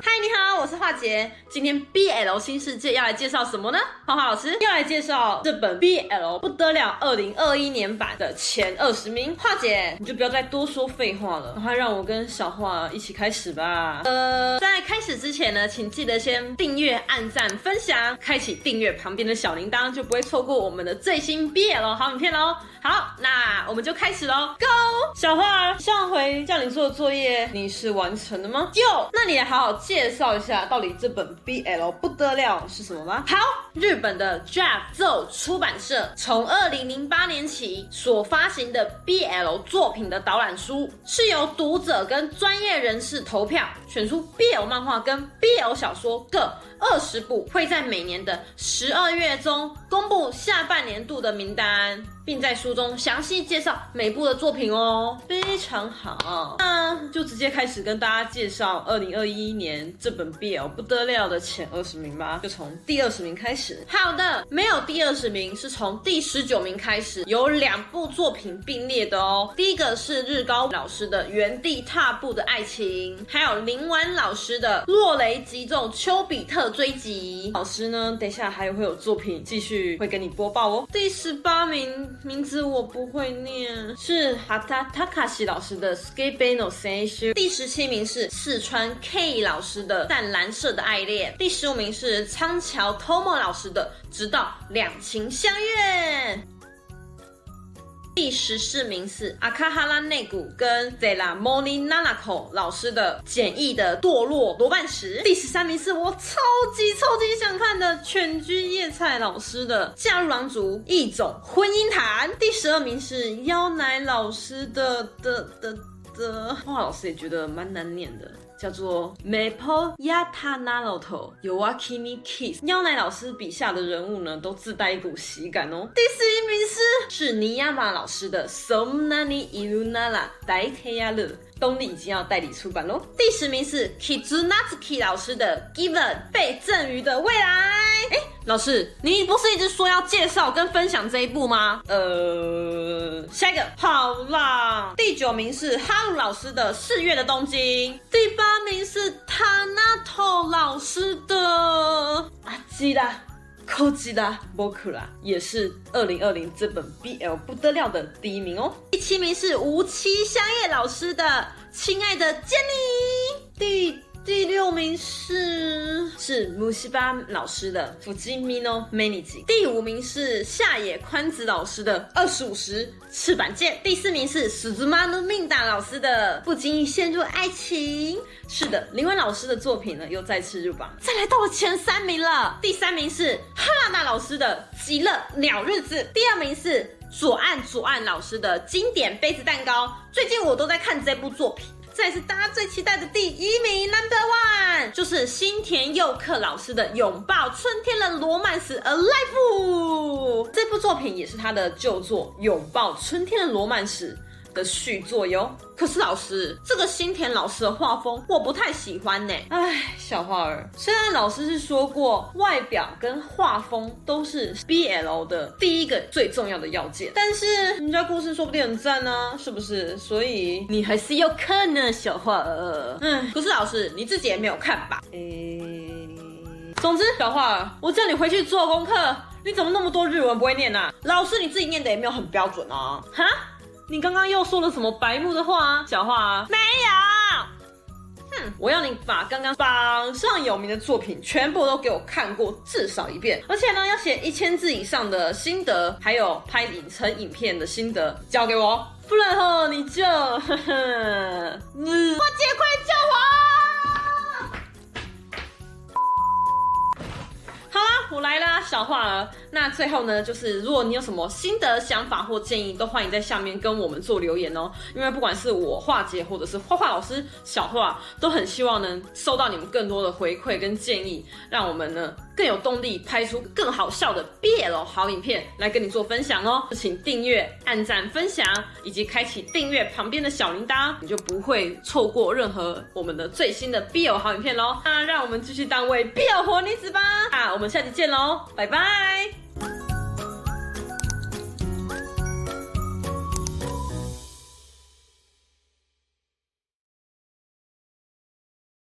嗨，你好，我是樺姐。今天 BL 新世界要来介绍什么呢？花花老师要来介绍这本 BL 不得了二零二一年版的前二十名。华姐，你就不要再多说废话了，快让我跟小樺一起开始吧。呃，在开始之前呢，请记得先订阅、按赞、分享，开启订阅旁边的小铃铛，就不会错过我们的最新 BL 好影片喽。好，那我们就开始喽，Go！小花，上回叫你做的作业，你是完成了吗？有，那你来好好介绍一下，到底这本 BL 不得了是什么吗？好，日本的 Draft Zoo 出版社从二零零八年起所发行的 BL 作品的导览书，是由读者跟专业人士投票选出 BL 漫画跟 BL 小说各二十部，会在每年的十二月中公布下半年度的名单。并在书中详细介绍每部的作品哦，非常好。那就直接开始跟大家介绍二零二一年这本 BL 不得了的前二十名吧，就从第二十名开始。好的，没有第二十名，是从第十九名开始，有两部作品并列的哦。第一个是日高老师的《原地踏步的爱情》，还有林婉老师的《落雷击中丘比特追击》。老师呢，等一下还会有作品继续会跟你播报哦。第十八名。名字我不会念，是哈塔塔卡西老师的《sky beno Sense》。第十七名是四川 K 老师的《淡蓝色的爱恋》。第十五名是仓桥 Tomo 老师的《直到两情相悦》。第十四名是阿卡哈拉内古跟泽拉莫尼娜娜口老师的简易的堕落罗曼史。第十三名是我超级超级想看的犬居叶菜老师的嫁入狼族异种婚姻谈。第十二名是妖奶老师的的的的，哇，老师也觉得蛮难念的。叫做 Maple Yata Naruto Yowakimi Kiss，妖奶老师笔下的人物呢，都自带一股喜感哦。第十一名是是尼亚马老师的 Somnani Irunala Daiteyaru，东立已经要代理出版喽。第十名是 Kizunatsuki 老师的 Given 被赠予的未来。哎，老师，你不是一直说要介绍跟分享这一部吗？呃，下一个，好啦。第九名是哈鲁老师的四月的东京。第八。是的阿基拉，寇基拉，波库拉，也是二零二零这本 BL 不得了的第一名哦。第七名是无期香叶老师的亲爱的杰尼。第第六名是是木西巴老师的《Fujimi no Manage》，第五名是下野宽子老师的《二十五时翅膀见》，第四名是史兹玛努命达老师的《不经意陷入爱情》。是的，林文老师的作品呢又再次入榜，再来到了前三名了。第三名是哈娜老师的《极乐鸟日子》，第二名是左岸左岸老师的经典杯子蛋糕。最近我都在看这部作品。这是大家最期待的第一名，Number One，就是新田佑克老师的《拥抱春天的罗曼史 Alive》。这部作品也是他的旧作《拥抱春天的罗曼史》的续作哟。可是老师，这个新田老师的画风我不太喜欢呢。哎，小花儿，虽然老师是说过外表跟画风都是 BL 的第一个最重要的要件，但是人家故事说不定很赞呢，是不是？所以你还是要看呢，小花儿。嗯，可是老师你自己也没有看吧？诶，总之，小花儿，我叫你回去做功课，你怎么那么多日文不会念呢？老师你自己念的也没有很标准啊，哈？你刚刚又说了什么白目的话啊，小话啊？没有。哼，我要你把刚刚榜上有名的作品全部都给我看过至少一遍，而且呢，要写一千字以上的心得，还有拍影成影片的心得交给我，不然后你就呵呵，嗯，小樺儿。那最后呢，就是如果你有什么心得、想法或建议，都欢迎在下面跟我们做留言哦。因为不管是我樺姐，或者是樺樺老师小画，都很希望能收到你们更多的回馈跟建议，让我们呢更有动力拍出更好笑的 BL 好影片来跟你做分享哦。请订阅、按赞、分享，以及开启订阅旁边的小铃铛，你就不会错过任何我们的最新的 BL 好影片喽。那让我们继续当位 BL 活女子吧。啊，我们下期。见喽，拜拜。